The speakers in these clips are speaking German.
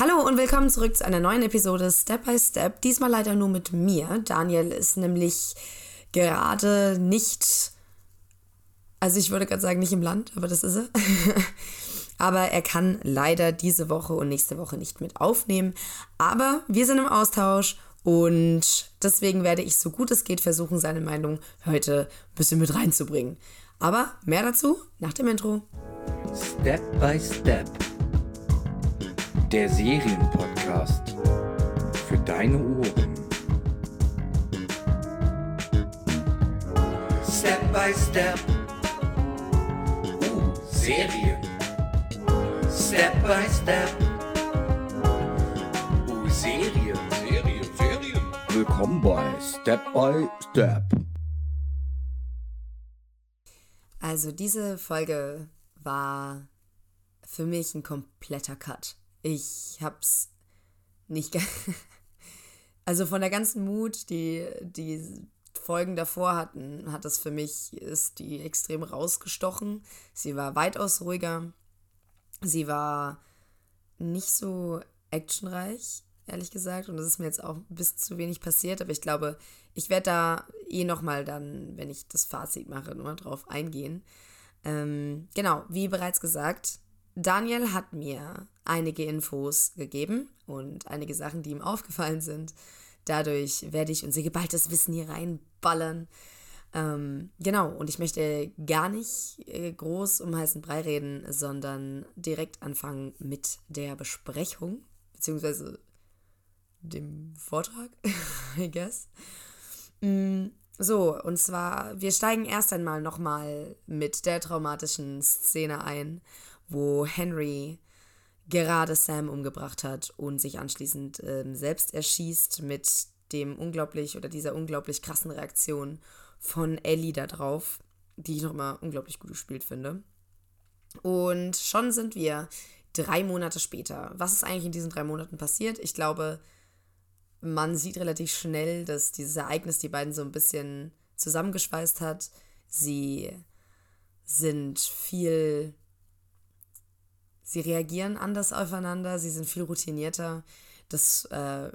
Hallo und willkommen zurück zu einer neuen Episode Step by Step. Diesmal leider nur mit mir. Daniel ist nämlich gerade nicht, also ich würde gerade sagen, nicht im Land, aber das ist er. aber er kann leider diese Woche und nächste Woche nicht mit aufnehmen. Aber wir sind im Austausch und deswegen werde ich so gut es geht versuchen, seine Meinung heute ein bisschen mit reinzubringen. Aber mehr dazu nach dem Intro. Step by Step der Serienpodcast für deine Ohren. Step by Step. Uh, Serien. Step by Step. Uh, Serien. Serien, Serien. Willkommen bei Step by Step. Also diese Folge war für mich ein kompletter Cut. Ich hab's nicht. also von der ganzen Mut, die die Folgen davor hatten, hat das für mich, ist die extrem rausgestochen. Sie war weitaus ruhiger. Sie war nicht so actionreich, ehrlich gesagt. Und das ist mir jetzt auch ein bisschen zu wenig passiert. Aber ich glaube, ich werde da eh nochmal dann, wenn ich das Fazit mache, nochmal drauf eingehen. Ähm, genau, wie bereits gesagt, Daniel hat mir einige Infos gegeben und einige Sachen, die ihm aufgefallen sind. Dadurch werde ich unser geballtes Wissen hier reinballern. Ähm, genau, und ich möchte gar nicht äh, groß um heißen Brei reden, sondern direkt anfangen mit der Besprechung, beziehungsweise dem Vortrag, I guess. Mm, so, und zwar, wir steigen erst einmal nochmal mit der traumatischen Szene ein, wo Henry gerade Sam umgebracht hat und sich anschließend ähm, selbst erschießt mit dem unglaublich oder dieser unglaublich krassen Reaktion von Ellie da drauf, die ich nochmal unglaublich gut gespielt finde. Und schon sind wir drei Monate später. Was ist eigentlich in diesen drei Monaten passiert? Ich glaube, man sieht relativ schnell, dass dieses Ereignis die beiden so ein bisschen zusammengeschweißt hat. Sie sind viel sie reagieren anders aufeinander, sie sind viel routinierter. Das, äh,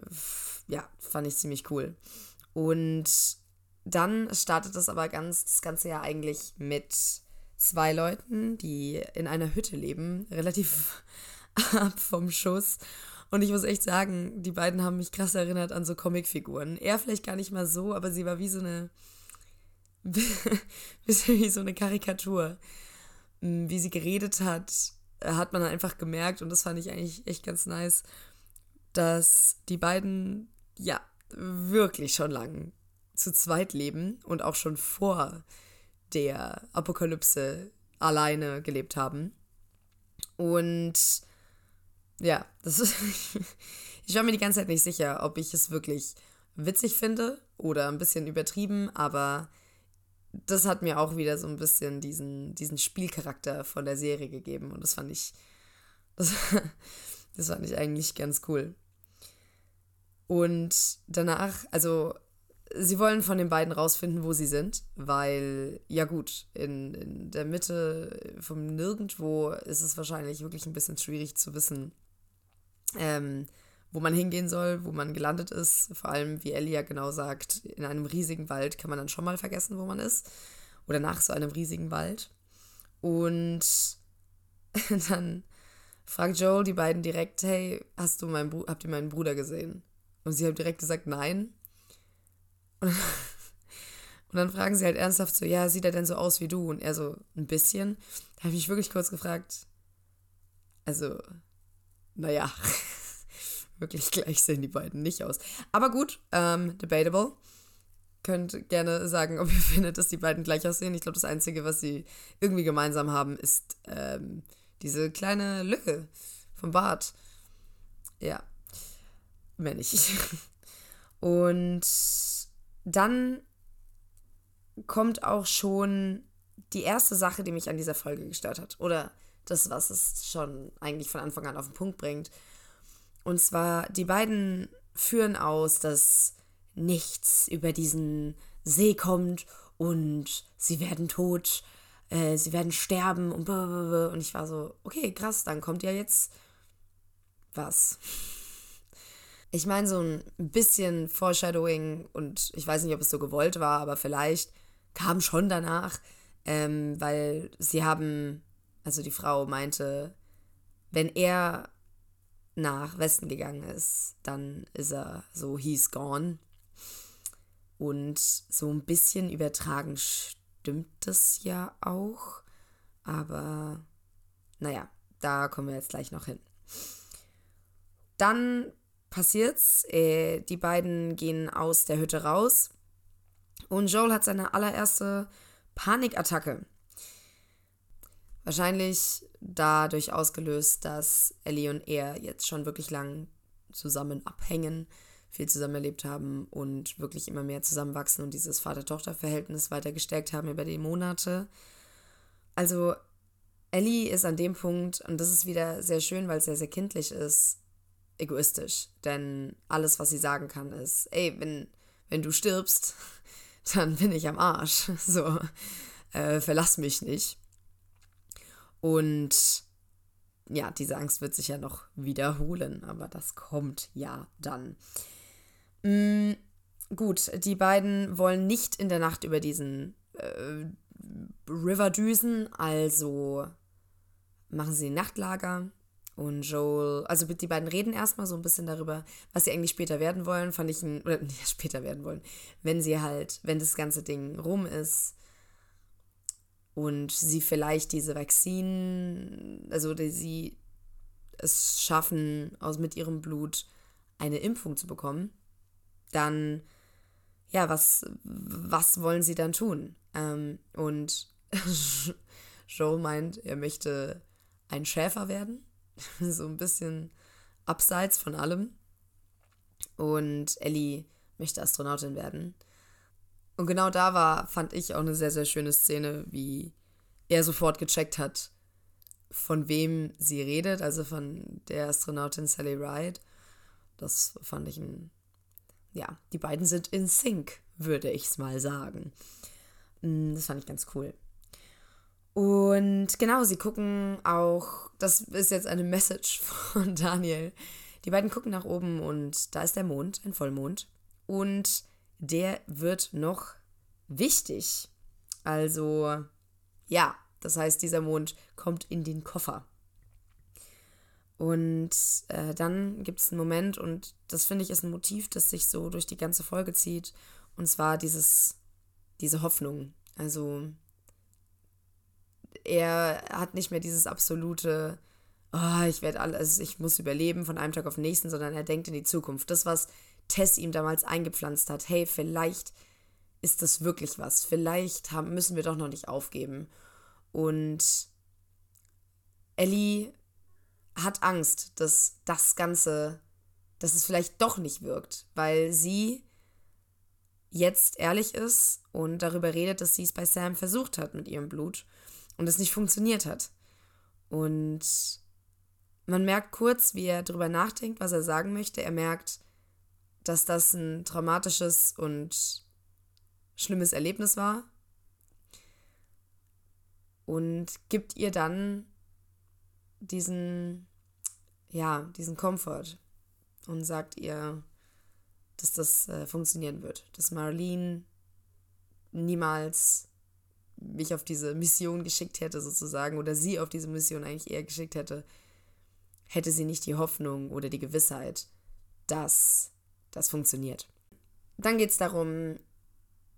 ja, fand ich ziemlich cool. Und dann startet das aber ganz, das Ganze ja eigentlich mit zwei Leuten, die in einer Hütte leben, relativ ab vom Schuss. Und ich muss echt sagen, die beiden haben mich krass erinnert an so Comicfiguren. Er vielleicht gar nicht mal so, aber sie war wie so eine, bisschen wie so eine Karikatur. Wie sie geredet hat, hat man einfach gemerkt, und das fand ich eigentlich echt ganz nice, dass die beiden, ja, wirklich schon lang zu zweit leben und auch schon vor der Apokalypse alleine gelebt haben. Und ja, das ist. ich war mir die ganze Zeit nicht sicher, ob ich es wirklich witzig finde oder ein bisschen übertrieben, aber das hat mir auch wieder so ein bisschen diesen, diesen Spielcharakter von der Serie gegeben. Und das fand ich. Das, das fand ich eigentlich ganz cool. Und danach, also sie wollen von den beiden rausfinden, wo sie sind, weil, ja gut, in, in der Mitte vom Nirgendwo ist es wahrscheinlich wirklich ein bisschen schwierig zu wissen, ähm, wo man hingehen soll, wo man gelandet ist. Vor allem, wie Ellie ja genau sagt, in einem riesigen Wald kann man dann schon mal vergessen, wo man ist. Oder nach so einem riesigen Wald. Und dann fragt Joel die beiden direkt, hey, hast du meinen habt ihr meinen Bruder gesehen? Und sie haben direkt gesagt, nein. Und dann fragen sie halt ernsthaft so, ja, sieht er denn so aus wie du? Und er so, ein bisschen. Da habe ich mich wirklich kurz gefragt, also, naja. Wirklich gleich sehen die beiden nicht aus. Aber gut, ähm, debatable. Könnt gerne sagen, ob ihr findet, dass die beiden gleich aussehen. Ich glaube, das Einzige, was sie irgendwie gemeinsam haben, ist ähm, diese kleine Lücke vom Bart. Ja, mehr nicht. Und dann kommt auch schon die erste Sache, die mich an dieser Folge gestört hat. Oder das, was es schon eigentlich von Anfang an auf den Punkt bringt. Und zwar, die beiden führen aus, dass nichts über diesen See kommt und sie werden tot, äh, sie werden sterben und blablabla. Und ich war so, okay, krass, dann kommt ja jetzt was. Ich meine, so ein bisschen Foreshadowing und ich weiß nicht, ob es so gewollt war, aber vielleicht kam schon danach, ähm, weil sie haben, also die Frau meinte, wenn er nach Westen gegangen ist, dann ist er so, he's gone. Und so ein bisschen übertragen stimmt das ja auch. Aber naja, da kommen wir jetzt gleich noch hin. Dann passiert's. Äh, die beiden gehen aus der Hütte raus. Und Joel hat seine allererste Panikattacke. Wahrscheinlich dadurch ausgelöst, dass Ellie und er jetzt schon wirklich lang zusammen abhängen, viel zusammen erlebt haben und wirklich immer mehr zusammenwachsen und dieses Vater-Tochter-Verhältnis weiter gestärkt haben über die Monate. Also Ellie ist an dem Punkt, und das ist wieder sehr schön, weil es sehr, sehr kindlich ist, egoistisch. Denn alles, was sie sagen kann, ist, ey, wenn, wenn du stirbst, dann bin ich am Arsch. So, äh, verlass mich nicht. Und ja, diese Angst wird sich ja noch wiederholen, aber das kommt ja dann. Mm, gut, die beiden wollen nicht in der Nacht über diesen äh, River düsen, also machen sie Nachtlager und Joel, also die beiden reden erstmal so ein bisschen darüber, was sie eigentlich später werden wollen, fand ich ein, oder nicht später werden wollen, wenn sie halt, wenn das ganze Ding rum ist, und sie vielleicht diese Vakzin, also sie es schaffen, aus mit ihrem Blut eine Impfung zu bekommen, dann, ja, was, was wollen sie dann tun? Ähm, und Joel meint, er möchte ein Schäfer werden, so ein bisschen abseits von allem. Und Ellie möchte Astronautin werden. Und genau da war, fand ich auch eine sehr, sehr schöne Szene, wie er sofort gecheckt hat, von wem sie redet, also von der Astronautin Sally Ride. Das fand ich ein. Ja, die beiden sind in Sync, würde ich es mal sagen. Mm, das fand ich ganz cool. Und genau, sie gucken auch, das ist jetzt eine Message von Daniel. Die beiden gucken nach oben und da ist der Mond, ein Vollmond. Und der wird noch wichtig. Also, ja, das heißt, dieser Mond kommt in den Koffer. Und äh, dann gibt es einen Moment, und das finde ich ist ein Motiv, das sich so durch die ganze Folge zieht. Und zwar dieses, diese Hoffnung. Also, er hat nicht mehr dieses absolute, oh, ich werde alles, ich muss überleben von einem Tag auf den nächsten, sondern er denkt in die Zukunft. Das, was Tess ihm damals eingepflanzt hat, hey, vielleicht ist das wirklich was, vielleicht haben, müssen wir doch noch nicht aufgeben. Und Ellie hat Angst, dass das Ganze, dass es vielleicht doch nicht wirkt, weil sie jetzt ehrlich ist und darüber redet, dass sie es bei Sam versucht hat mit ihrem Blut und es nicht funktioniert hat. Und man merkt kurz, wie er darüber nachdenkt, was er sagen möchte. Er merkt, dass das ein traumatisches und schlimmes Erlebnis war? Und gibt ihr dann diesen, ja, diesen Komfort und sagt ihr, dass das äh, funktionieren wird, dass Marlene niemals mich auf diese Mission geschickt hätte, sozusagen, oder sie auf diese Mission eigentlich eher geschickt hätte, hätte sie nicht die Hoffnung oder die Gewissheit, dass das funktioniert. Dann geht es darum,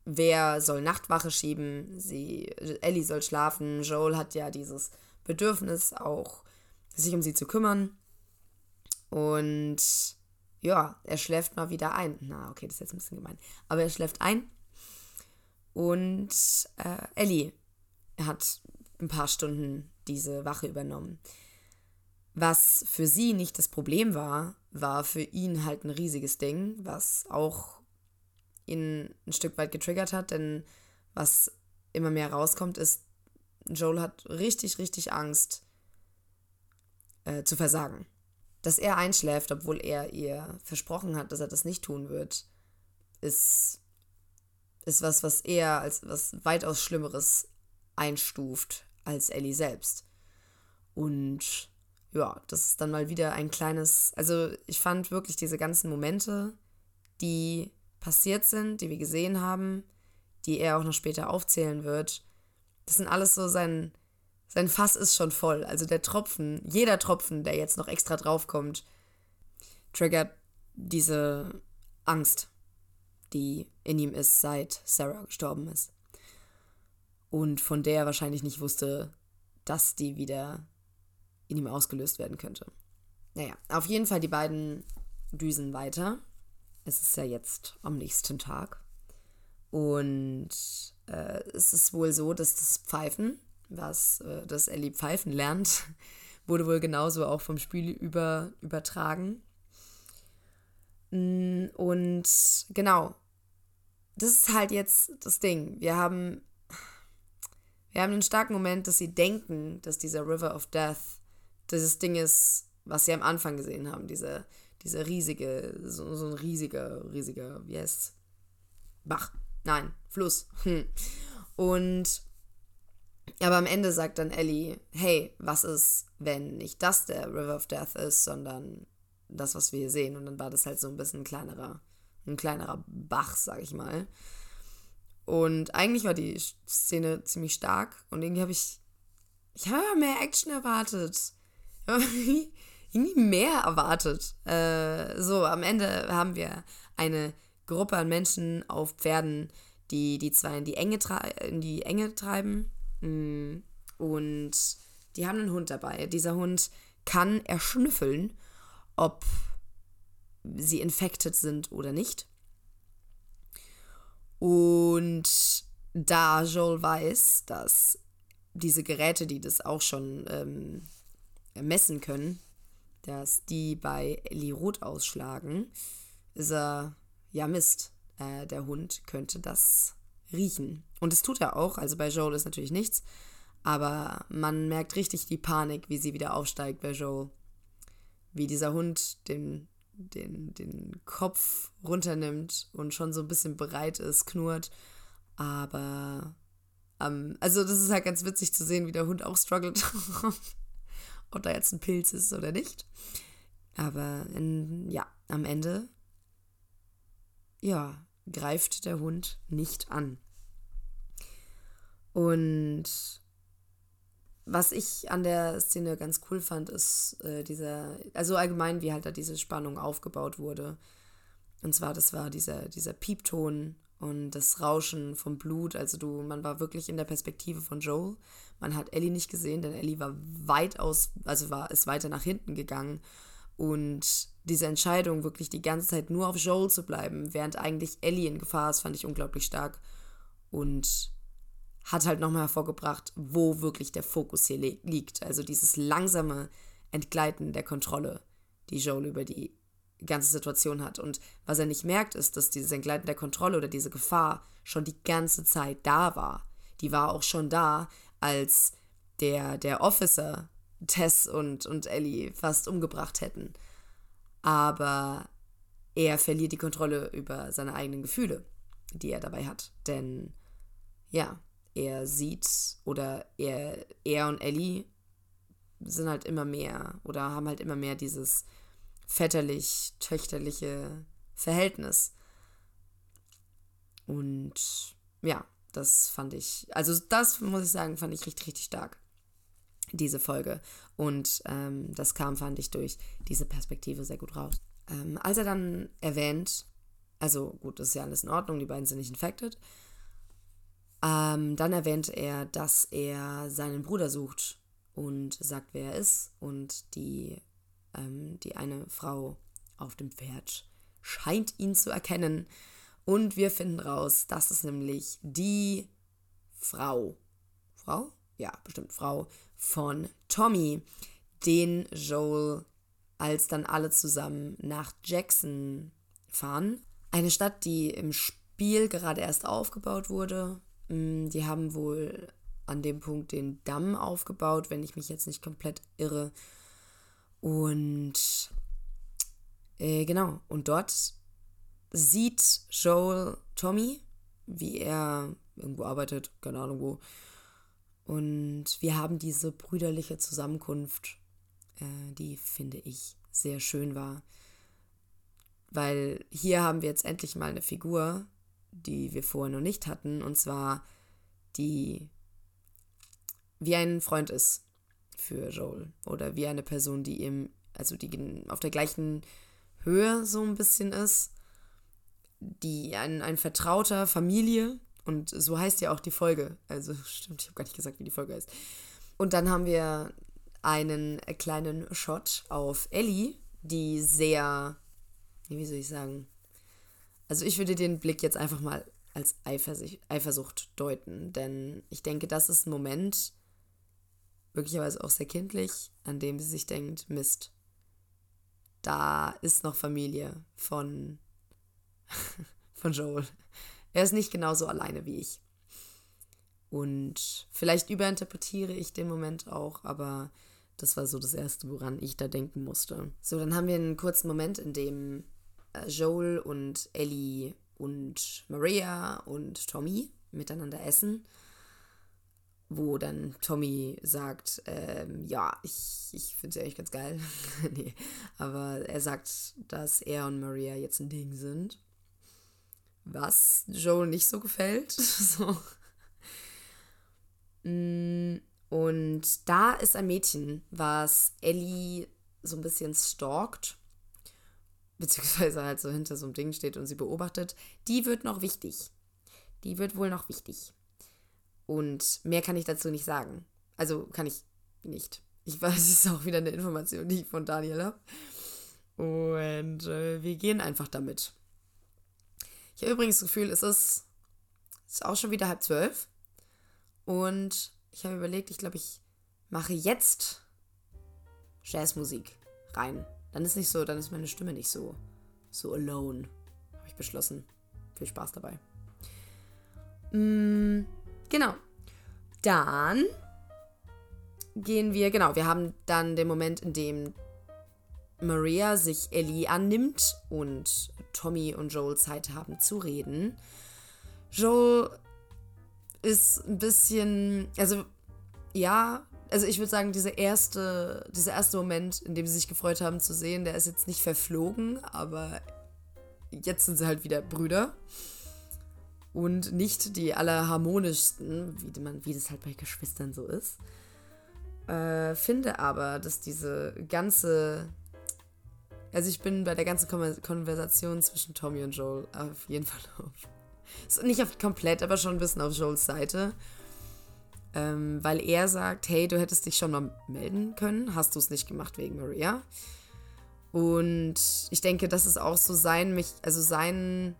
wer soll Nachtwache schieben, sie, Ellie soll schlafen, Joel hat ja dieses Bedürfnis auch, sich um sie zu kümmern. Und ja, er schläft mal wieder ein. Na, okay, das ist jetzt ein bisschen gemein. Aber er schläft ein. Und äh, Ellie hat ein paar Stunden diese Wache übernommen. Was für sie nicht das Problem war, war für ihn halt ein riesiges Ding, was auch ihn ein Stück weit getriggert hat, denn was immer mehr rauskommt, ist, Joel hat richtig, richtig Angst äh, zu versagen. Dass er einschläft, obwohl er ihr versprochen hat, dass er das nicht tun wird, ist, ist was, was er als was weitaus Schlimmeres einstuft als Ellie selbst. Und ja, das ist dann mal wieder ein kleines, also ich fand wirklich diese ganzen Momente, die passiert sind, die wir gesehen haben, die er auch noch später aufzählen wird, das sind alles so sein, sein Fass ist schon voll. Also der Tropfen, jeder Tropfen, der jetzt noch extra draufkommt, triggert diese Angst, die in ihm ist, seit Sarah gestorben ist. Und von der er wahrscheinlich nicht wusste, dass die wieder in ihm ausgelöst werden könnte. Naja, auf jeden Fall die beiden düsen weiter. Es ist ja jetzt am nächsten Tag. Und äh, es ist wohl so, dass das Pfeifen, was äh, das Ellie Pfeifen lernt, wurde wohl genauso auch vom Spiel über, übertragen. Mm, und genau, das ist halt jetzt das Ding. Wir haben, wir haben einen starken Moment, dass sie denken, dass dieser River of Death dieses Ding ist, was sie am Anfang gesehen haben. Diese, diese riesige, so, so ein riesiger, riesiger, wie heißt Bach. Nein, Fluss. Hm. Und aber am Ende sagt dann Ellie, hey, was ist, wenn nicht das der River of Death ist, sondern das, was wir hier sehen. Und dann war das halt so ein bisschen ein kleinerer, ein kleinerer Bach, sag ich mal. Und eigentlich war die Szene ziemlich stark und irgendwie habe ich, ich habe mehr Action erwartet. irgendwie mehr erwartet. Äh, so, am Ende haben wir eine Gruppe an Menschen auf Pferden, die die zwei in die Enge, in die Enge treiben. Mm, und die haben einen Hund dabei. Dieser Hund kann erschnüffeln, ob sie infected sind oder nicht. Und da Joel weiß, dass diese Geräte, die das auch schon ähm, messen können, dass die bei Ellie rot ausschlagen, ist er ja Mist, äh, der Hund könnte das riechen. Und das tut er auch, also bei Joel ist natürlich nichts, aber man merkt richtig die Panik, wie sie wieder aufsteigt bei Joel. Wie dieser Hund den, den, den Kopf runternimmt und schon so ein bisschen bereit ist, knurrt. Aber, ähm, also das ist halt ganz witzig zu sehen, wie der Hund auch struggelt, ob da jetzt ein Pilz ist oder nicht. Aber in, ja, am Ende ja, greift der Hund nicht an. Und was ich an der Szene ganz cool fand, ist äh, dieser, also allgemein, wie halt da diese Spannung aufgebaut wurde. Und zwar, das war dieser, dieser Piepton und das Rauschen vom Blut. Also du, man war wirklich in der Perspektive von Joel. Man hat Ellie nicht gesehen, denn Ellie war weit aus, also war, ist weiter nach hinten gegangen. Und diese Entscheidung, wirklich die ganze Zeit nur auf Joel zu bleiben, während eigentlich Ellie in Gefahr ist, fand ich unglaublich stark. Und hat halt nochmal hervorgebracht, wo wirklich der Fokus hier li liegt. Also dieses langsame Entgleiten der Kontrolle, die Joel über die ganze Situation hat. Und was er nicht merkt, ist, dass dieses Entgleiten der Kontrolle oder diese Gefahr schon die ganze Zeit da war. Die war auch schon da, als der, der Officer Tess und, und Ellie fast umgebracht hätten. Aber er verliert die Kontrolle über seine eigenen Gefühle, die er dabei hat. Denn ja, er sieht oder er, er und Ellie sind halt immer mehr oder haben halt immer mehr dieses väterlich-töchterliche Verhältnis. Und ja, das fand ich, also das muss ich sagen, fand ich richtig, richtig stark diese Folge. Und ähm, das kam, fand ich, durch diese Perspektive sehr gut raus. Ähm, als er dann erwähnt, also gut, das ist ja alles in Ordnung, die beiden sind nicht infected. Ähm, dann erwähnt er, dass er seinen Bruder sucht und sagt, wer er ist. Und die, ähm, die eine Frau auf dem Pferd scheint ihn zu erkennen. Und wir finden raus, dass es nämlich die Frau, Frau? Ja, bestimmt Frau von Tommy, den Joel, als dann alle zusammen nach Jackson fahren. Eine Stadt, die im Spiel gerade erst aufgebaut wurde. Mm, die haben wohl an dem Punkt den Damm aufgebaut, wenn ich mich jetzt nicht komplett irre. Und äh, genau, und dort sieht Joel Tommy, wie er irgendwo arbeitet, keine Ahnung wo, und wir haben diese brüderliche Zusammenkunft äh, die finde ich sehr schön war. Weil hier haben wir jetzt endlich mal eine Figur, die wir vorher noch nicht hatten, und zwar die wie ein Freund ist für Joel. Oder wie eine Person, die ihm, also die auf der gleichen Höhe so ein bisschen ist. Die ein, ein vertrauter Familie. Und so heißt ja auch die Folge. Also stimmt, ich habe gar nicht gesagt, wie die Folge heißt. Und dann haben wir einen kleinen Shot auf Ellie, die sehr, wie soll ich sagen, also ich würde den Blick jetzt einfach mal als Eifersucht deuten, denn ich denke, das ist ein Moment, möglicherweise auch sehr kindlich, an dem sie sich denkt, Mist, da ist noch Familie von, von Joel. Er ist nicht genauso alleine wie ich. Und vielleicht überinterpretiere ich den Moment auch, aber das war so das Erste, woran ich da denken musste. So, dann haben wir einen kurzen Moment, in dem äh, Joel und Ellie und Maria und Tommy miteinander essen wo dann Tommy sagt, ähm, ja, ich, ich finde sie eigentlich ganz geil. nee, aber er sagt, dass er und Maria jetzt ein Ding sind. Was Joel nicht so gefällt. so. Mm, und da ist ein Mädchen, was Ellie so ein bisschen stalkt, beziehungsweise halt so hinter so einem Ding steht und sie beobachtet. Die wird noch wichtig. Die wird wohl noch wichtig. Und mehr kann ich dazu nicht sagen. Also kann ich nicht. Ich weiß, es ist auch wieder eine Information, die ich von Daniel habe. Und äh, wir gehen einfach damit. Ich habe übrigens das Gefühl, es ist, ist auch schon wieder halb zwölf. Und ich habe überlegt, ich glaube, ich mache jetzt Jazzmusik rein. Dann ist nicht so, dann ist meine Stimme nicht so, so alone. Habe ich beschlossen. Viel Spaß dabei. Mmh. Genau. Dann gehen wir, genau, wir haben dann den Moment, in dem Maria sich Ellie annimmt und Tommy und Joel Zeit haben zu reden. Joel ist ein bisschen, also ja, also ich würde sagen, dieser erste, dieser erste Moment, in dem sie sich gefreut haben zu sehen, der ist jetzt nicht verflogen, aber jetzt sind sie halt wieder Brüder und nicht die allerharmonischsten, wie, man, wie das halt bei Geschwistern so ist. Äh, finde aber, dass diese ganze. Also ich bin bei der ganzen Konversation zwischen Tommy und Joel auf jeden Fall auf. Nicht auf komplett, aber schon ein bisschen auf Joels Seite. Ähm, weil er sagt, hey, du hättest dich schon mal melden können, hast du es nicht gemacht wegen Maria. Und ich denke, das ist auch so sein, mich, also sein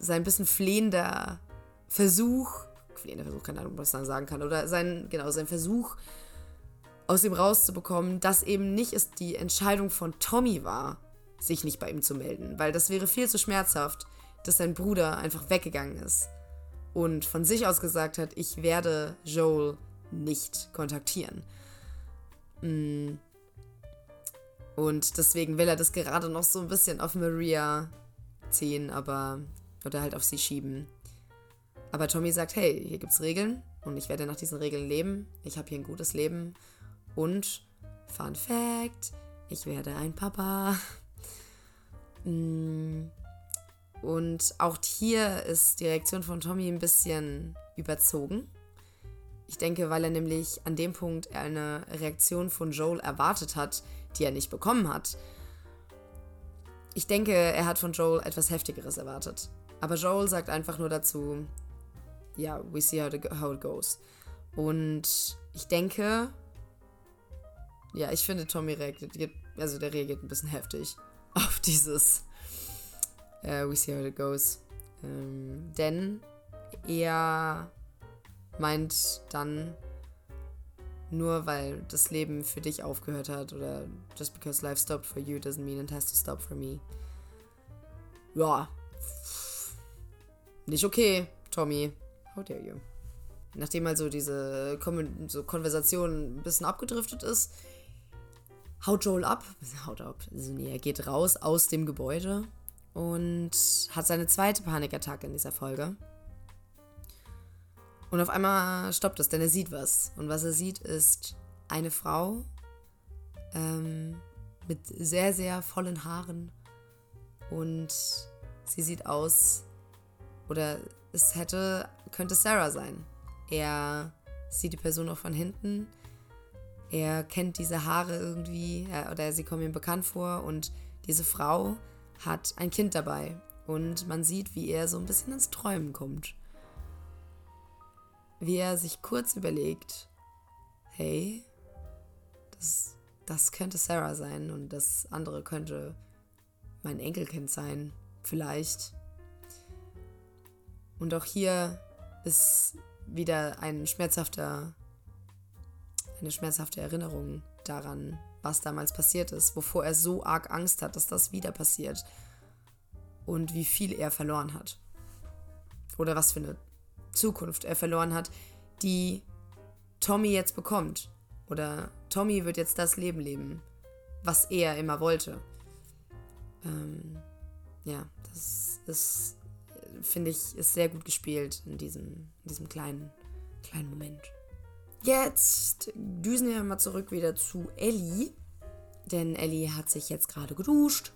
sein bisschen flehender Versuch, flehender Versuch, keine Ahnung, was man sagen kann, oder sein, genau, sein Versuch, aus ihm rauszubekommen, dass eben nicht es die Entscheidung von Tommy war, sich nicht bei ihm zu melden, weil das wäre viel zu schmerzhaft, dass sein Bruder einfach weggegangen ist und von sich aus gesagt hat, ich werde Joel nicht kontaktieren. Mm. Und deswegen will er das gerade noch so ein bisschen auf Maria ziehen, aber oder halt auf sie schieben. Aber Tommy sagt, hey, hier gibt's Regeln und ich werde nach diesen Regeln leben. Ich habe hier ein gutes Leben. Und, Fun Fact, ich werde ein Papa. Mm. Und auch hier ist die Reaktion von Tommy ein bisschen überzogen. Ich denke, weil er nämlich an dem Punkt eine Reaktion von Joel erwartet hat, die er nicht bekommen hat. Ich denke, er hat von Joel etwas Heftigeres erwartet. Aber Joel sagt einfach nur dazu, ja, we see how, how it goes. Und ich denke, ja, ich finde, Tommy reagiert, also der reagiert ein bisschen heftig auf dieses uh, We see how it goes. Ähm, denn er meint dann, nur weil das Leben für dich aufgehört hat oder just because life stopped for you doesn't mean it has to stop for me. Ja, nicht okay, Tommy. How dare you? Nachdem also diese Kon so Konversation ein bisschen abgedriftet ist, haut Joel ab. Haut ab. Also nee, er geht raus aus dem Gebäude und hat seine zweite Panikattacke in dieser Folge. Und auf einmal stoppt es, denn er sieht was. Und was er sieht, ist eine Frau ähm, mit sehr, sehr vollen Haaren. Und sie sieht aus, oder es hätte, könnte Sarah sein. Er sieht die Person auch von hinten. Er kennt diese Haare irgendwie, oder sie kommen ihm bekannt vor. Und diese Frau hat ein Kind dabei. Und man sieht, wie er so ein bisschen ins Träumen kommt. Wie er sich kurz überlegt, hey, das, das könnte Sarah sein und das andere könnte mein Enkelkind sein, vielleicht. Und auch hier ist wieder ein schmerzhafter, eine schmerzhafte Erinnerung daran, was damals passiert ist, wovor er so arg Angst hat, dass das wieder passiert und wie viel er verloren hat. Oder was für eine Zukunft er verloren hat, die Tommy jetzt bekommt. Oder Tommy wird jetzt das Leben leben, was er immer wollte. Ähm, ja, das ist, finde ich, ist sehr gut gespielt in diesem, in diesem kleinen, kleinen Moment. Jetzt düsen wir mal zurück wieder zu Ellie. Denn Ellie hat sich jetzt gerade geduscht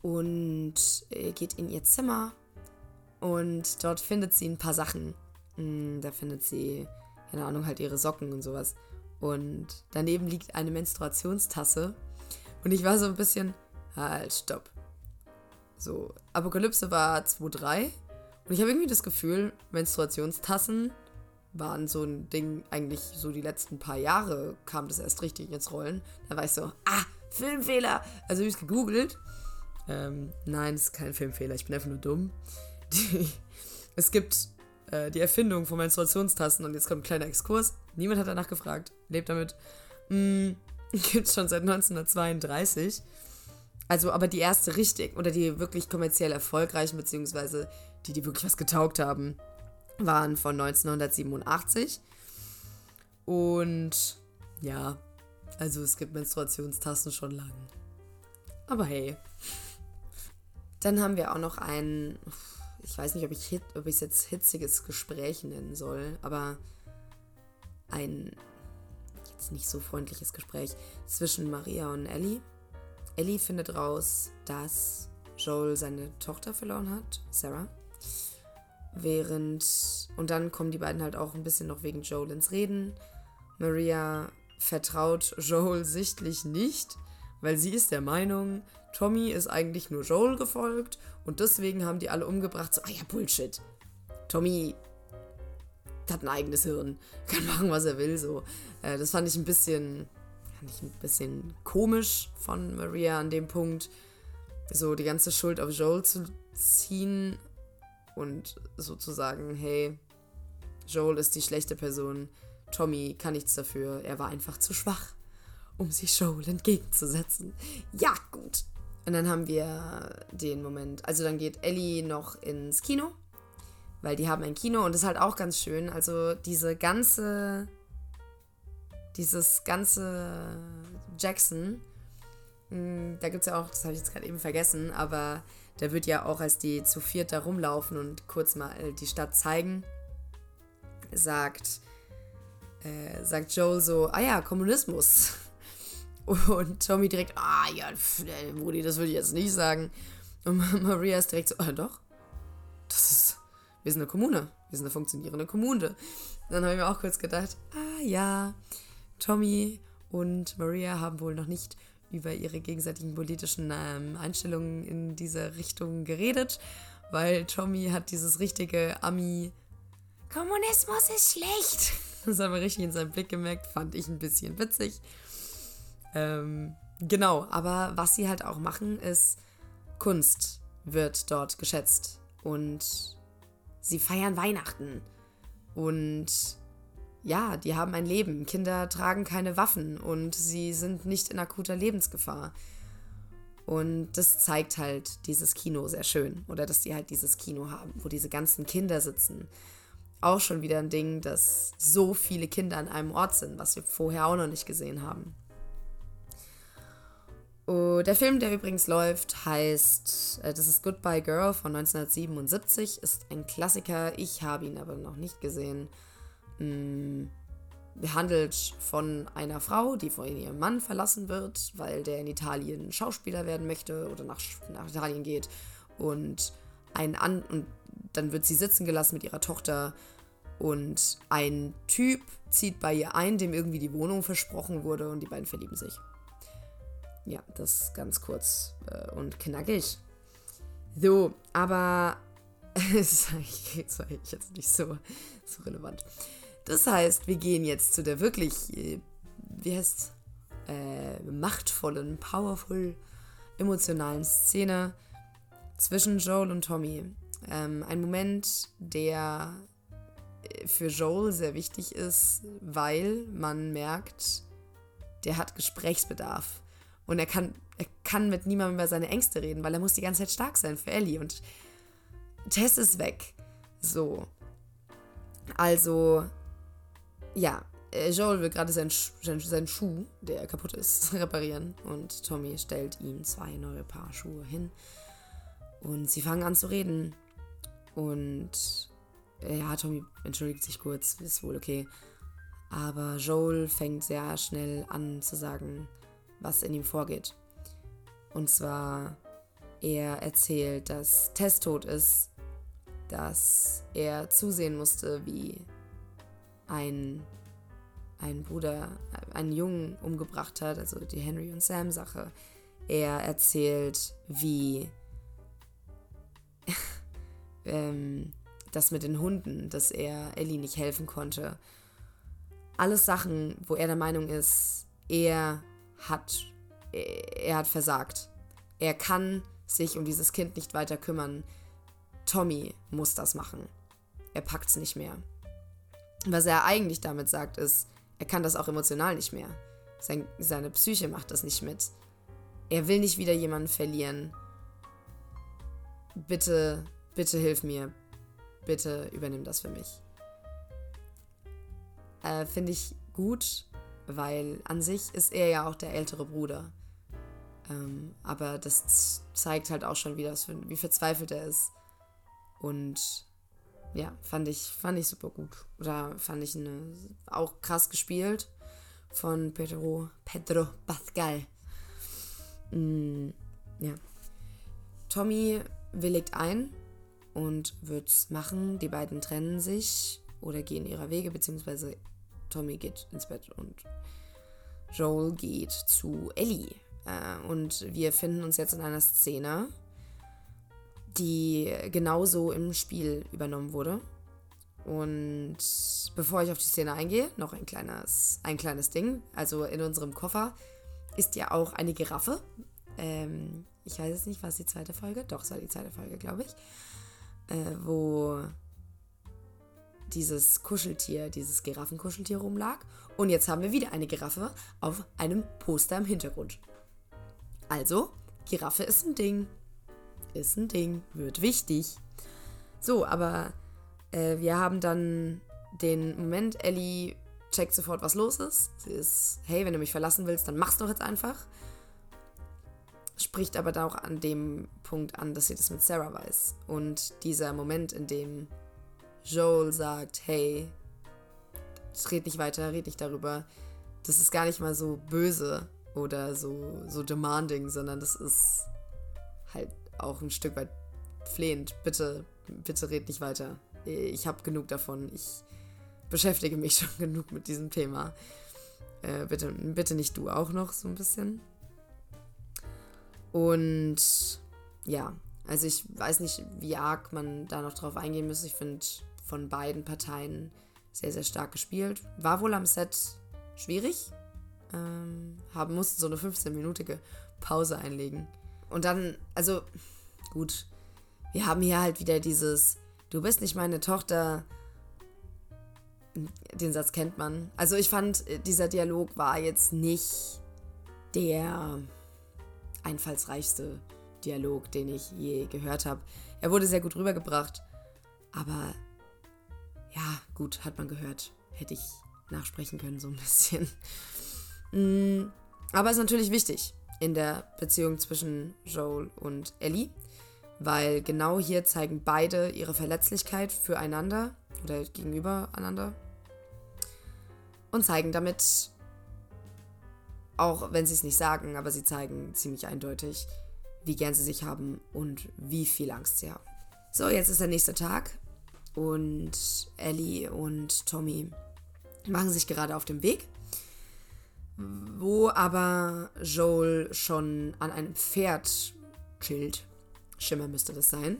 und äh, geht in ihr Zimmer. Und dort findet sie ein paar Sachen. Hm, da findet sie, keine Ahnung, halt ihre Socken und sowas. Und daneben liegt eine Menstruationstasse. Und ich war so ein bisschen, halt, stopp. So, Apokalypse war 2.3. Und ich habe irgendwie das Gefühl, Menstruationstassen waren so ein Ding, eigentlich so die letzten paar Jahre kam das erst richtig ins Rollen. Da war ich so, ah, Filmfehler. Also habe ich es gegoogelt. Ähm, nein, es ist kein Filmfehler, ich bin einfach nur dumm. Die, es gibt äh, die Erfindung von Menstruationstassen und jetzt kommt ein kleiner Exkurs. Niemand hat danach gefragt. Lebt damit. Mm, gibt es schon seit 1932. Also, aber die erste richtig oder die wirklich kommerziell erfolgreichen, beziehungsweise die, die wirklich was getaugt haben, waren von 1987. Und ja, also es gibt Menstruationstassen schon lang. Aber hey. Dann haben wir auch noch ein, ich weiß nicht, ob ich es jetzt hitziges Gespräch nennen soll, aber ein jetzt nicht so freundliches Gespräch zwischen Maria und Ellie. Ellie findet raus, dass Joel seine Tochter verloren hat, Sarah. Während. Und dann kommen die beiden halt auch ein bisschen noch wegen Joel ins Reden. Maria vertraut Joel sichtlich nicht, weil sie ist der Meinung, Tommy ist eigentlich nur Joel gefolgt und deswegen haben die alle umgebracht. So, ah ja, Bullshit. Tommy hat ein eigenes Hirn, kann machen, was er will. So, äh, das fand ich ein bisschen, fand ich ein bisschen komisch von Maria an dem Punkt, so die ganze Schuld auf Joel zu ziehen und sozusagen, hey, Joel ist die schlechte Person, Tommy kann nichts dafür, er war einfach zu schwach, um sich Joel entgegenzusetzen. Ja, gut. Und dann haben wir den Moment, also dann geht Ellie noch ins Kino, weil die haben ein Kino und ist halt auch ganz schön. Also diese ganze, dieses ganze Jackson, hm, da gibt es ja auch, das habe ich jetzt gerade eben vergessen, aber da wird ja auch, als die zu viert da rumlaufen und kurz mal äh, die Stadt zeigen, sagt, äh, sagt Joel so, ah ja, Kommunismus. Und Tommy direkt, ah ja, Modi, das würde ich jetzt nicht sagen. Und Maria ist direkt so, ah doch, das ist, wir sind eine Kommune, wir sind eine funktionierende Kommune. Dann habe ich mir auch kurz gedacht, ah ja, Tommy und Maria haben wohl noch nicht über ihre gegenseitigen politischen ähm, Einstellungen in diese Richtung geredet, weil Tommy hat dieses richtige Ami Kommunismus ist schlecht. Das haben wir richtig in seinem Blick gemerkt, fand ich ein bisschen witzig. Ähm, genau, aber was sie halt auch machen, ist Kunst wird dort geschätzt und sie feiern Weihnachten und ja, die haben ein Leben. Kinder tragen keine Waffen und sie sind nicht in akuter Lebensgefahr. Und das zeigt halt dieses Kino sehr schön. Oder dass die halt dieses Kino haben, wo diese ganzen Kinder sitzen. Auch schon wieder ein Ding, dass so viele Kinder an einem Ort sind, was wir vorher auch noch nicht gesehen haben. Und der Film, der übrigens läuft, heißt, äh, das ist Goodbye Girl von 1977, ist ein Klassiker. Ich habe ihn aber noch nicht gesehen. Mm, handelt von einer Frau, die von ihrem Mann verlassen wird, weil der in Italien Schauspieler werden möchte oder nach, nach Italien geht. Und, ein An und dann wird sie sitzen gelassen mit ihrer Tochter. Und ein Typ zieht bei ihr ein, dem irgendwie die Wohnung versprochen wurde und die beiden verlieben sich. Ja, das ganz kurz äh, und knackig. So, aber das ist eigentlich jetzt nicht so, so relevant. Das heißt, wir gehen jetzt zu der wirklich, äh, wie heißt äh, machtvollen, powerful, emotionalen Szene zwischen Joel und Tommy. Ähm, ein Moment, der äh, für Joel sehr wichtig ist, weil man merkt, der hat Gesprächsbedarf. Und er kann, er kann mit niemandem über seine Ängste reden, weil er muss die ganze Zeit stark sein für Ellie. Und Tess ist weg. So. Also, ja, äh, Joel will gerade seinen, seinen Schuh, der kaputt ist, reparieren. Und Tommy stellt ihm zwei neue Paar Schuhe hin. Und sie fangen an zu reden. Und äh, ja, Tommy entschuldigt sich kurz, ist wohl okay. Aber Joel fängt sehr schnell an zu sagen, was in ihm vorgeht. Und zwar, er erzählt, dass Tess tot ist, dass er zusehen musste, wie ein, ein Bruder einen Jungen umgebracht hat, also die Henry und Sam Sache. Er erzählt, wie ähm, das mit den Hunden, dass er Ellie nicht helfen konnte. Alles Sachen, wo er der Meinung ist, er hat, er hat versagt. Er kann sich um dieses Kind nicht weiter kümmern. Tommy muss das machen. Er packt es nicht mehr. Was er eigentlich damit sagt, ist, er kann das auch emotional nicht mehr. Sein, seine Psyche macht das nicht mit. Er will nicht wieder jemanden verlieren. Bitte, bitte hilf mir. Bitte übernimm das für mich. Äh, Finde ich gut, weil an sich ist er ja auch der ältere Bruder. Ähm, aber das zeigt halt auch schon, wie, das, wie verzweifelt er ist. Und ja, fand ich, fand ich super gut. Oder fand ich eine, auch krass gespielt von Pedro, Pedro Pascal. Mm, ja. Tommy willigt ein und wird's machen. Die beiden trennen sich oder gehen ihrer Wege, beziehungsweise Tommy geht ins Bett und Joel geht zu Ellie. Äh, und wir finden uns jetzt in einer Szene, die genauso im Spiel übernommen wurde. Und bevor ich auf die Szene eingehe, noch ein kleines, ein kleines Ding. Also in unserem Koffer ist ja auch eine Giraffe. Ähm, ich weiß es nicht, war es die zweite Folge? Doch, es war die zweite Folge, glaube ich. Äh, wo dieses Kuscheltier, dieses Giraffenkuscheltier rumlag. Und jetzt haben wir wieder eine Giraffe auf einem Poster im Hintergrund. Also, Giraffe ist ein Ding ist ein Ding, wird wichtig. So, aber äh, wir haben dann den Moment, Ellie checkt sofort, was los ist. Sie ist, hey, wenn du mich verlassen willst, dann mach's doch jetzt einfach. Spricht aber da auch an dem Punkt an, dass sie das mit Sarah weiß. Und dieser Moment, in dem Joel sagt, hey, red nicht weiter, red nicht darüber, das ist gar nicht mal so böse oder so, so demanding, sondern das ist halt auch ein Stück weit flehend. Bitte, bitte red nicht weiter. Ich habe genug davon. Ich beschäftige mich schon genug mit diesem Thema. Äh, bitte, bitte nicht du auch noch so ein bisschen. Und ja, also ich weiß nicht, wie arg man da noch drauf eingehen muss. Ich finde von beiden Parteien sehr, sehr stark gespielt. War wohl am Set schwierig. Ähm, haben mussten so eine 15-minütige Pause einlegen. Und dann, also gut, wir haben hier halt wieder dieses, du bist nicht meine Tochter. Den Satz kennt man. Also ich fand, dieser Dialog war jetzt nicht der einfallsreichste Dialog, den ich je gehört habe. Er wurde sehr gut rübergebracht, aber ja, gut, hat man gehört. Hätte ich nachsprechen können, so ein bisschen. Mm, aber es ist natürlich wichtig in der Beziehung zwischen Joel und Ellie, weil genau hier zeigen beide ihre Verletzlichkeit füreinander oder gegenüber einander. und zeigen damit, auch wenn sie es nicht sagen, aber sie zeigen ziemlich eindeutig, wie gern sie sich haben und wie viel Angst sie haben. So, jetzt ist der nächste Tag und Ellie und Tommy machen sich gerade auf den Weg, wo aber Joel schon an einem Pferd chillt. Schimmer müsste das sein.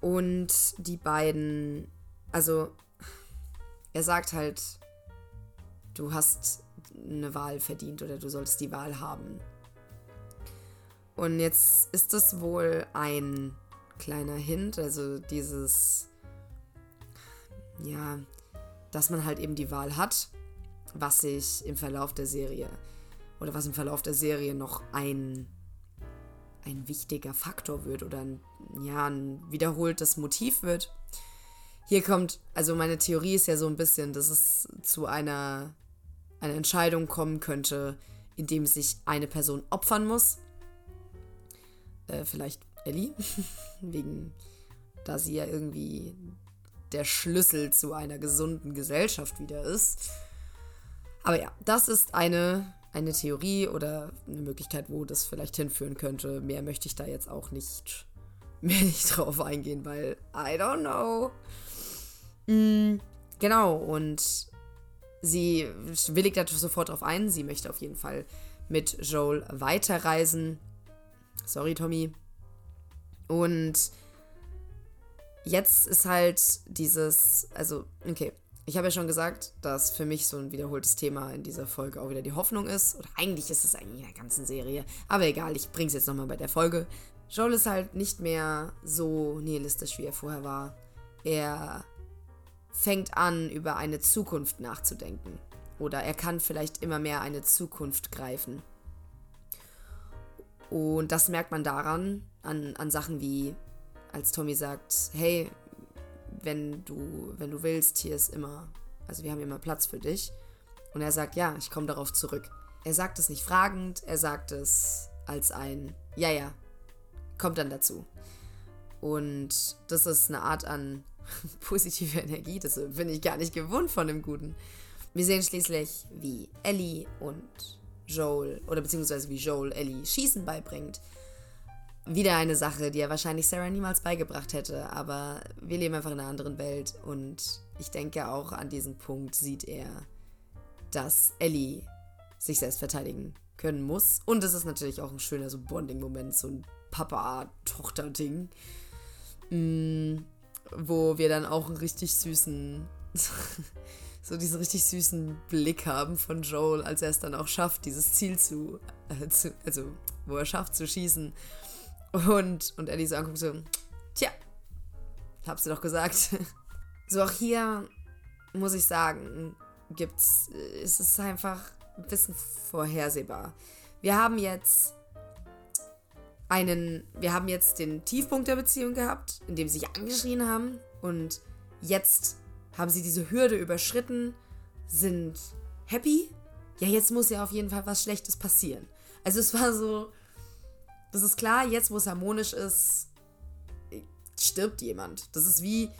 Und die beiden, also er sagt halt, du hast eine Wahl verdient oder du solltest die Wahl haben. Und jetzt ist das wohl ein kleiner Hint, also dieses, ja, dass man halt eben die Wahl hat, was sich im Verlauf der Serie oder was im Verlauf der Serie noch ein, ein wichtiger Faktor wird oder ein, ja, ein wiederholtes Motiv wird. Hier kommt, also meine Theorie ist ja so ein bisschen, dass es zu einer, einer Entscheidung kommen könnte, in dem sich eine Person opfern muss. Äh, vielleicht Ellie, wegen, da sie ja irgendwie der Schlüssel zu einer gesunden Gesellschaft wieder ist. Aber ja, das ist eine, eine Theorie oder eine Möglichkeit, wo das vielleicht hinführen könnte. Mehr möchte ich da jetzt auch nicht, mehr nicht drauf eingehen, weil I don't know. Mhm, genau, und sie willigt da sofort drauf ein. Sie möchte auf jeden Fall mit Joel weiterreisen. Sorry, Tommy. Und jetzt ist halt dieses, also, okay, ich habe ja schon gesagt, dass für mich so ein wiederholtes Thema in dieser Folge auch wieder die Hoffnung ist. Oder eigentlich ist es eigentlich in der ganzen Serie. Aber egal, ich bringe es jetzt nochmal bei der Folge. Joel ist halt nicht mehr so nihilistisch, wie er vorher war. Er fängt an, über eine Zukunft nachzudenken. Oder er kann vielleicht immer mehr eine Zukunft greifen. Und das merkt man daran, an, an Sachen wie, als Tommy sagt, hey, wenn du, wenn du willst, hier ist immer, also wir haben immer Platz für dich. Und er sagt, ja, ich komme darauf zurück. Er sagt es nicht fragend, er sagt es als ein, ja, ja, kommt dann dazu. Und das ist eine Art an positive Energie, das bin ich gar nicht gewohnt von dem Guten. Wir sehen schließlich, wie Ellie und Joel, oder beziehungsweise wie Joel Ellie Schießen beibringt wieder eine Sache, die er wahrscheinlich Sarah niemals beigebracht hätte, aber wir leben einfach in einer anderen Welt und ich denke auch an diesem Punkt sieht er, dass Ellie sich selbst verteidigen können muss. Und es ist natürlich auch ein schöner so Bonding-Moment, so ein Papa-Tochter-Ding, mm, wo wir dann auch einen richtig süßen, so diesen richtig süßen Blick haben von Joel, als er es dann auch schafft, dieses Ziel zu, äh, zu also wo er schafft zu schießen und, und Ellie so anguckt, so, tja, hab's dir doch gesagt. so, auch hier muss ich sagen, gibt's, ist es einfach ein bisschen vorhersehbar. Wir haben jetzt einen, wir haben jetzt den Tiefpunkt der Beziehung gehabt, in dem sie sich angeschrien haben und jetzt haben sie diese Hürde überschritten, sind happy. Ja, jetzt muss ja auf jeden Fall was Schlechtes passieren. Also es war so, das ist klar, jetzt wo es harmonisch ist, stirbt jemand. Das ist wie,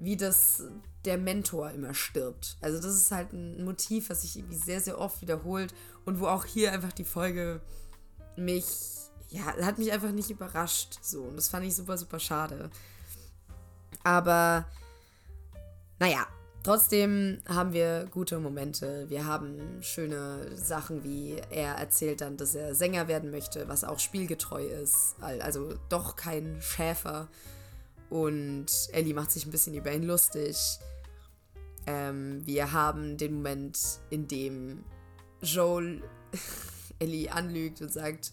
wie das der Mentor immer stirbt. Also das ist halt ein Motiv, was sich irgendwie sehr, sehr oft wiederholt und wo auch hier einfach die Folge mich, ja, hat mich einfach nicht überrascht. So, und das fand ich super, super schade. Aber, naja, Trotzdem haben wir gute Momente. Wir haben schöne Sachen, wie er erzählt dann, dass er Sänger werden möchte, was auch spielgetreu ist. Also doch kein Schäfer. Und Ellie macht sich ein bisschen über ihn lustig. Ähm, wir haben den Moment, in dem Joel Ellie anlügt und sagt,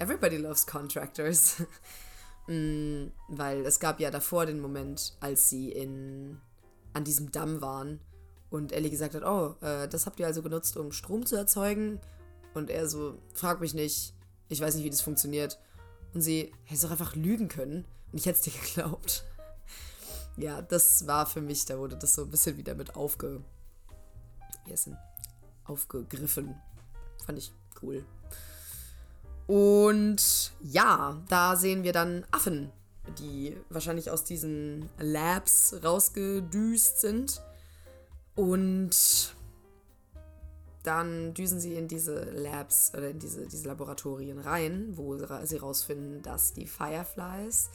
Everybody loves contractors. mm, weil es gab ja davor den Moment, als sie in an diesem Damm waren und Ellie gesagt hat, oh, äh, das habt ihr also genutzt, um Strom zu erzeugen? Und er so, frag mich nicht, ich weiß nicht, wie das funktioniert. Und sie hätte doch einfach lügen können. Und ich hätte es dir geglaubt. ja, das war für mich, da wurde das so ein bisschen wieder mit aufge... Yes, aufgegriffen. Fand ich cool. Und ja, da sehen wir dann Affen die wahrscheinlich aus diesen Labs rausgedüst sind. Und dann düsen sie in diese Labs oder in diese, diese Laboratorien rein, wo sie rausfinden, dass die Fireflies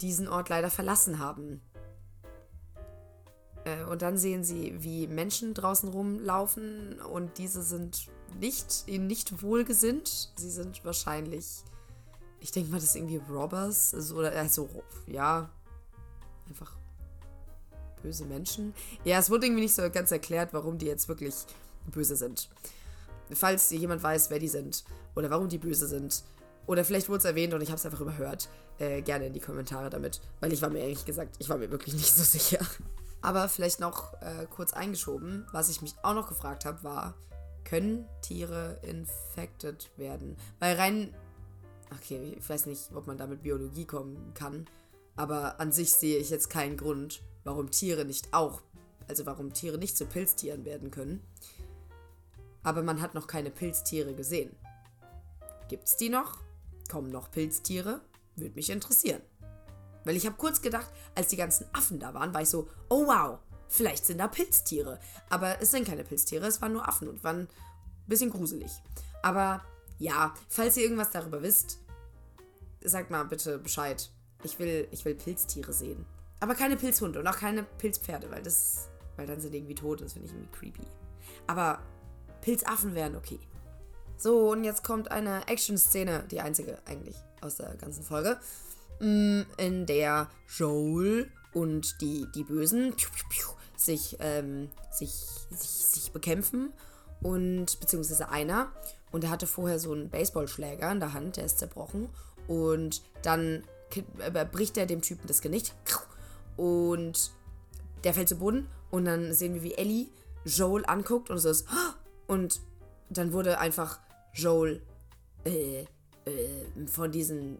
diesen Ort leider verlassen haben. Äh, und dann sehen sie, wie Menschen draußen rumlaufen und diese sind nicht, ihnen nicht wohlgesinnt. Sie sind wahrscheinlich, ich denke mal, das ist irgendwie Robbers, also, oder also, ja, einfach böse Menschen. Ja, es wurde irgendwie nicht so ganz erklärt, warum die jetzt wirklich böse sind. Falls jemand weiß, wer die sind oder warum die böse sind, oder vielleicht wurde es erwähnt und ich habe es einfach überhört, äh, gerne in die Kommentare damit, weil ich war mir ehrlich gesagt, ich war mir wirklich nicht so sicher. Aber vielleicht noch äh, kurz eingeschoben, was ich mich auch noch gefragt habe, war, können Tiere infected werden? Weil rein, okay, ich weiß nicht, ob man da mit Biologie kommen kann, aber an sich sehe ich jetzt keinen Grund, warum Tiere nicht auch, also warum Tiere nicht zu Pilztieren werden können. Aber man hat noch keine Pilztiere gesehen. Gibt's die noch? Kommen noch Pilztiere? Würde mich interessieren. Weil ich habe kurz gedacht, als die ganzen Affen da waren, war ich so, oh wow, vielleicht sind da Pilztiere. Aber es sind keine Pilztiere, es waren nur Affen und waren ein bisschen gruselig. Aber ja, falls ihr irgendwas darüber wisst, sagt mal bitte Bescheid. Ich will, ich will Pilztiere sehen. Aber keine Pilzhunde und auch keine Pilzpferde, weil das, weil dann sind die irgendwie tot, das finde ich irgendwie creepy. Aber Pilzaffen wären okay. So, und jetzt kommt eine Action-Szene, die einzige eigentlich aus der ganzen Folge, mm, in der Joel und die, die Bösen sich, ähm, sich, sich, sich bekämpfen und beziehungsweise einer und er hatte vorher so einen Baseballschläger in der Hand, der ist zerbrochen und dann äh, bricht er dem Typen das Genick und der fällt zu Boden und dann sehen wir, wie Ellie Joel anguckt und so ist und dann wurde einfach Joel äh, äh, von diesen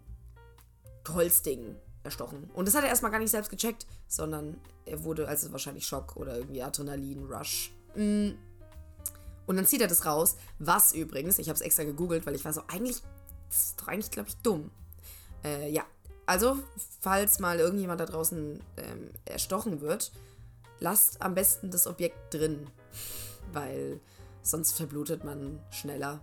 Holzdingen erstochen. Und das hat er erstmal gar nicht selbst gecheckt, sondern er wurde, also wahrscheinlich Schock oder irgendwie Adrenalin-Rush. Mm. Und dann zieht er das raus, was übrigens, ich habe es extra gegoogelt, weil ich war so, eigentlich, das ist doch eigentlich, glaube ich, dumm. Äh, ja, also, falls mal irgendjemand da draußen ähm, erstochen wird, lasst am besten das Objekt drin, weil sonst verblutet man schneller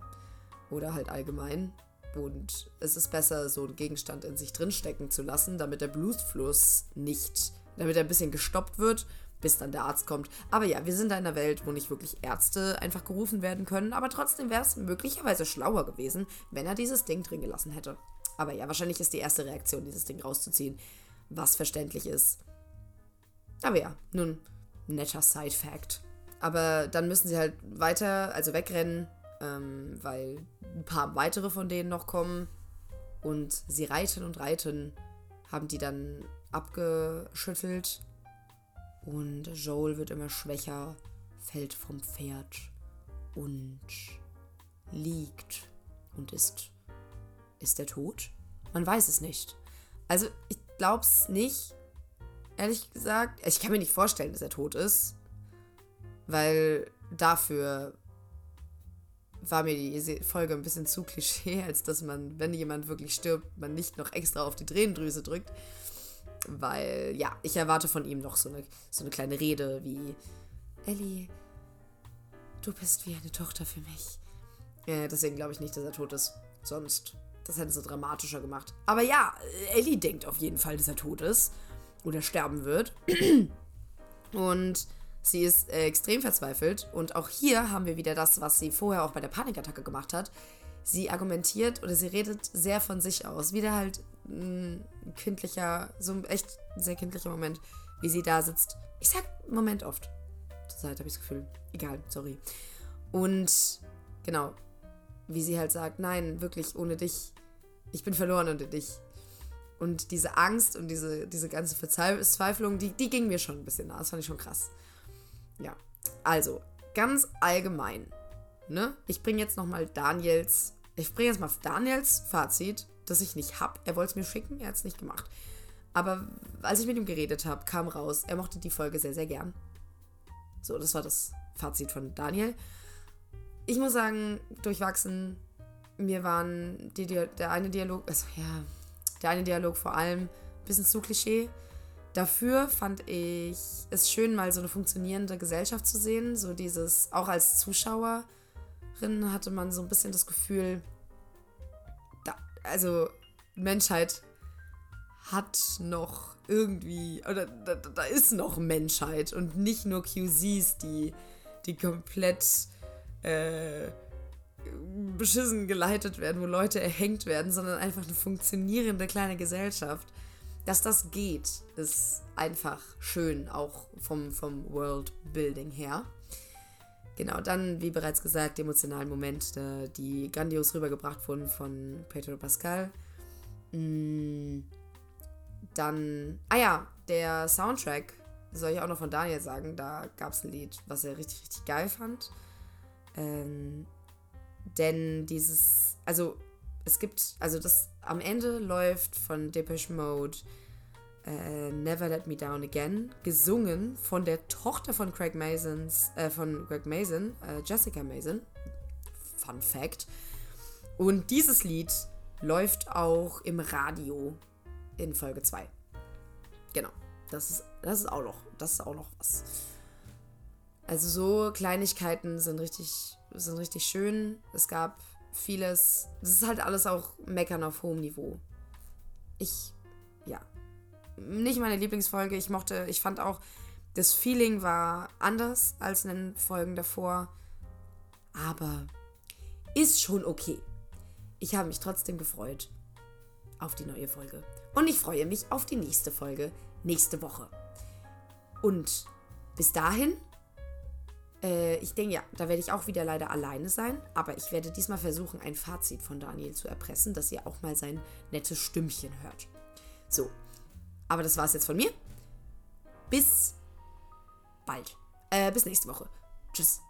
oder halt allgemein. Und es ist besser, so einen Gegenstand in sich drinstecken zu lassen, damit der Blutfluss nicht, damit er ein bisschen gestoppt wird, bis dann der Arzt kommt. Aber ja, wir sind in einer Welt, wo nicht wirklich Ärzte einfach gerufen werden können, aber trotzdem wäre es möglicherweise schlauer gewesen, wenn er dieses Ding drin gelassen hätte. Aber ja, wahrscheinlich ist die erste Reaktion, dieses Ding rauszuziehen, was verständlich ist. Aber ja, nun, netter Side-Fact. Aber dann müssen sie halt weiter, also wegrennen, ähm, weil ein paar weitere von denen noch kommen. Und sie reiten und reiten, haben die dann abgeschüttelt. Und Joel wird immer schwächer, fällt vom Pferd und liegt und ist. Ist er tot? Man weiß es nicht. Also, ich glaub's nicht. Ehrlich gesagt, ich kann mir nicht vorstellen, dass er tot ist. Weil dafür war mir die Folge ein bisschen zu klischee, als dass man, wenn jemand wirklich stirbt, man nicht noch extra auf die Tränendrüse drückt. Weil, ja, ich erwarte von ihm noch so eine, so eine kleine Rede wie: Ellie, du bist wie eine Tochter für mich. Äh, deswegen glaube ich nicht, dass er tot ist. Sonst, das hätte es so dramatischer gemacht. Aber ja, Ellie denkt auf jeden Fall, dass er tot ist. Oder sterben wird. Und Sie ist äh, extrem verzweifelt und auch hier haben wir wieder das, was sie vorher auch bei der Panikattacke gemacht hat. Sie argumentiert oder sie redet sehr von sich aus. Wieder halt ein kindlicher, so ein echt sehr kindlicher Moment, wie sie da sitzt. Ich sag Moment oft. Zurzeit habe ich das Gefühl. Egal, sorry. Und genau, wie sie halt sagt, nein, wirklich ohne dich. Ich bin verloren ohne dich. Und diese Angst und diese, diese ganze Verzweiflung, die, die ging mir schon ein bisschen nah. Das fand ich schon krass. Ja, also ganz allgemein. Ne? Ich bringe jetzt nochmal Daniels, ich bringe jetzt mal Daniels Fazit, das ich nicht habe. Er wollte es mir schicken, er hat es nicht gemacht. Aber als ich mit ihm geredet habe, kam raus, er mochte die Folge sehr, sehr gern. So, das war das Fazit von Daniel. Ich muss sagen, durchwachsen, mir waren die, die, der eine Dialog, also ja, der eine Dialog vor allem ein bisschen zu Klischee. Dafür fand ich es schön, mal so eine funktionierende Gesellschaft zu sehen. So dieses, auch als Zuschauerin hatte man so ein bisschen das Gefühl, also Menschheit hat noch irgendwie, oder da, da ist noch Menschheit und nicht nur QZs, die, die komplett äh, beschissen geleitet werden, wo Leute erhängt werden, sondern einfach eine funktionierende kleine Gesellschaft. Dass das geht, ist einfach schön, auch vom, vom Worldbuilding her. Genau, dann, wie bereits gesagt, die emotionalen Momente, die grandios rübergebracht wurden von Pedro Pascal. Mm, dann, ah ja, der Soundtrack, soll ich auch noch von Daniel sagen, da gab es ein Lied, was er richtig, richtig geil fand. Ähm, denn dieses, also es gibt, also das am Ende läuft von Depeche Mode äh, Never Let Me Down Again, gesungen von der Tochter von Craig Masons, äh, von Greg Mason, äh, Jessica Mason. Fun Fact. Und dieses Lied läuft auch im Radio in Folge 2. Genau. Das ist, das ist auch noch, das ist auch noch was. Also so Kleinigkeiten sind richtig, sind richtig schön. Es gab vieles. Das ist halt alles auch Meckern auf hohem Niveau. Ich, ja. Nicht meine Lieblingsfolge. Ich mochte, ich fand auch, das Feeling war anders als in den Folgen davor. Aber ist schon okay. Ich habe mich trotzdem gefreut auf die neue Folge. Und ich freue mich auf die nächste Folge nächste Woche. Und bis dahin äh, ich denke, ja, da werde ich auch wieder leider alleine sein, aber ich werde diesmal versuchen, ein Fazit von Daniel zu erpressen, dass ihr auch mal sein nettes Stimmchen hört. So, aber das war es jetzt von mir. Bis bald. Äh, bis nächste Woche. Tschüss.